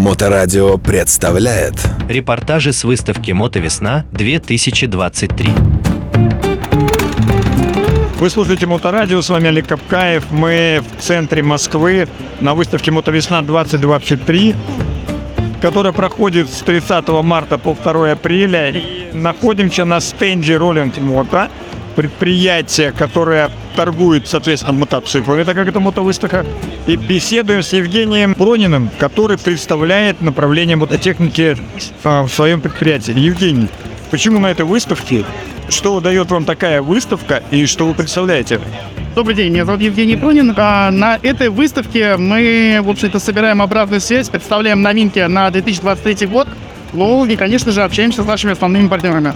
Моторадио представляет Репортажи с выставки «Мотовесна-2023». Вы слушаете Моторадио, с вами Олег Капкаев. Мы в центре Москвы на выставке Мотовесна-2023, которая проходит с 30 марта по 2 апреля. И находимся на стенде Rolling Moto, предприятие, которое торгует, соответственно, мотоциклами, так как это мотовыставка. И беседуем с Евгением Прониным, который представляет направление мототехники а, в своем предприятии. Евгений, почему на этой выставке? Что дает вам такая выставка и что вы представляете? Добрый день, меня зовут Евгений Пронин. А, На этой выставке мы, в общем-то, собираем обратную связь, представляем новинки на 2023 год. Ну и, конечно же, общаемся с нашими основными партнерами.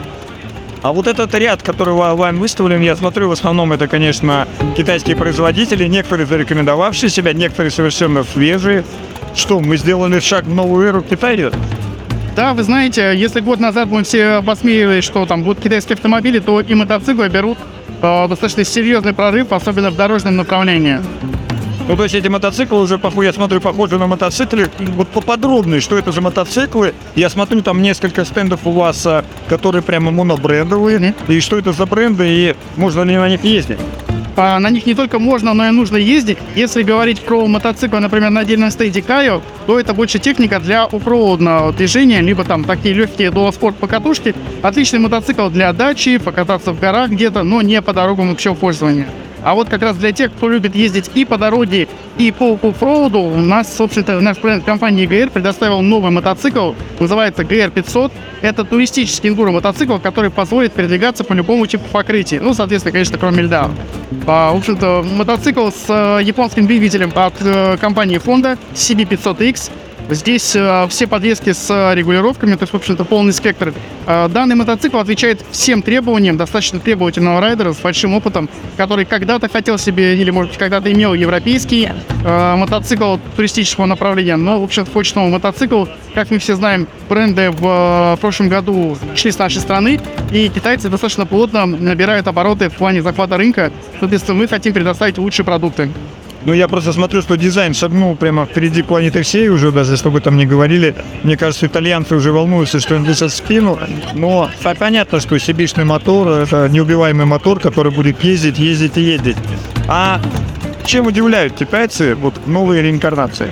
А вот этот ряд, который вам выставлен, я смотрю, в основном это, конечно, китайские производители, некоторые зарекомендовавшие себя, некоторые совершенно свежие. Что, мы сделали шаг в новую эру Китая? Да, вы знаете, если год назад мы все посмеивались, что там будут китайские автомобили, то и мотоциклы берут э, достаточно серьезный прорыв, особенно в дорожном направлении. Ну, то есть эти мотоциклы уже, я смотрю, похожи на мотоциклы. Вот поподробнее, что это за мотоциклы. Я смотрю, там несколько стендов у вас, а, которые прямо монобрендовые. Мгм. И что это за бренды, и можно ли на них ездить? А, На них не только можно, но и нужно ездить. Если говорить про мотоциклы, например, на отдельном стенде Кайо, то это больше техника для оффроудного движения, либо там такие легкие дуоспорт покатушки. Отличный мотоцикл для дачи, покататься в горах где-то, но не по дорогам общего пользования. А вот как раз для тех, кто любит ездить и по дороге, и по оффроуду, у нас, собственно, наш бренд компании GR предоставил новый мотоцикл, называется GR 500. Это туристический эндуро мотоцикл, который позволит передвигаться по любому типу покрытия. Ну, соответственно, конечно, кроме льда. А, в общем-то, мотоцикл с э, японским двигателем от э, компании Honda CB500X. Здесь э, все подвески с э, регулировками, то есть, в общем-то, полный спектр. Э, данный мотоцикл отвечает всем требованиям достаточно требовательного райдера с большим опытом, который когда-то хотел себе, или, может быть, когда-то имел европейский э, мотоцикл туристического направления, но, в общем, хочет новый мотоцикл. Как мы все знаем, бренды в э, прошлом году шли с нашей страны, и китайцы достаточно плотно набирают обороты в плане захвата рынка. Соответственно, мы хотим предоставить лучшие продукты. Ну, я просто смотрю, что дизайн шагнул прямо впереди планеты всей уже, даже что бы там ни говорили. Мне кажется, итальянцы уже волнуются, что им в спину. Но понятно, что сибишный мотор – это неубиваемый мотор, который будет ездить, ездить и ездить. А чем удивляют китайцы вот новые реинкарнации?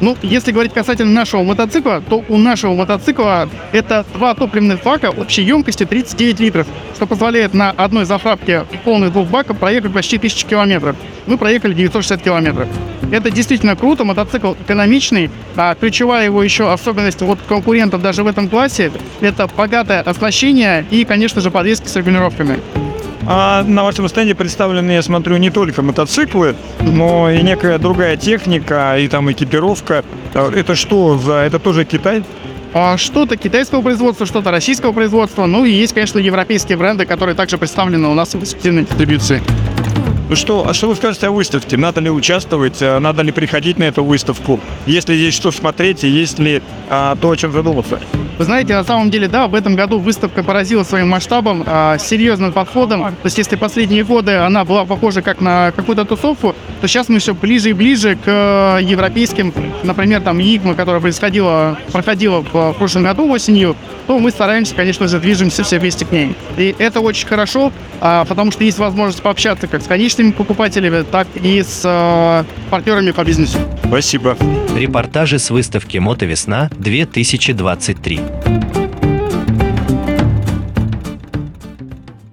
Ну, если говорить касательно нашего мотоцикла, то у нашего мотоцикла это два топливных бака общей емкостью 39 литров, что позволяет на одной заправке полных двух баков проехать почти 1000 километров. Мы проехали 960 километров. Это действительно круто, мотоцикл экономичный, а ключевая его еще особенность вот конкурентов даже в этом классе – это богатое оснащение и, конечно же, подвески с регулировками. А на вашем стенде представлены, я смотрю, не только мотоциклы, но и некая другая техника, и там экипировка. А Это что за... Это тоже Китай? А Что-то китайского производства, что-то российского производства. Ну и есть, конечно, европейские бренды, которые также представлены у нас в эксклюзивной дистрибьюции. Ну что, а что вы скажете о выставке? Надо ли участвовать? А Надо ли приходить на эту выставку? Есть ли здесь что смотреть? И есть ли а, то, о чем задуматься? Вы знаете, на самом деле, да, в этом году выставка поразила своим масштабом, а, серьезным подходом. То есть, если последние годы она была похожа как на какую-то тусовку, то сейчас мы все ближе и ближе к э, европейским, например, там ИГМА, которая происходила, проходила в прошлом году осенью, то мы стараемся, конечно же, движемся все вместе к ней. И это очень хорошо, а, потому что есть возможность пообщаться как с конечными покупателями, так и с э, партнерами по бизнесу. Спасибо. Репортажи с выставки «Мотовесна-2023». Thank you.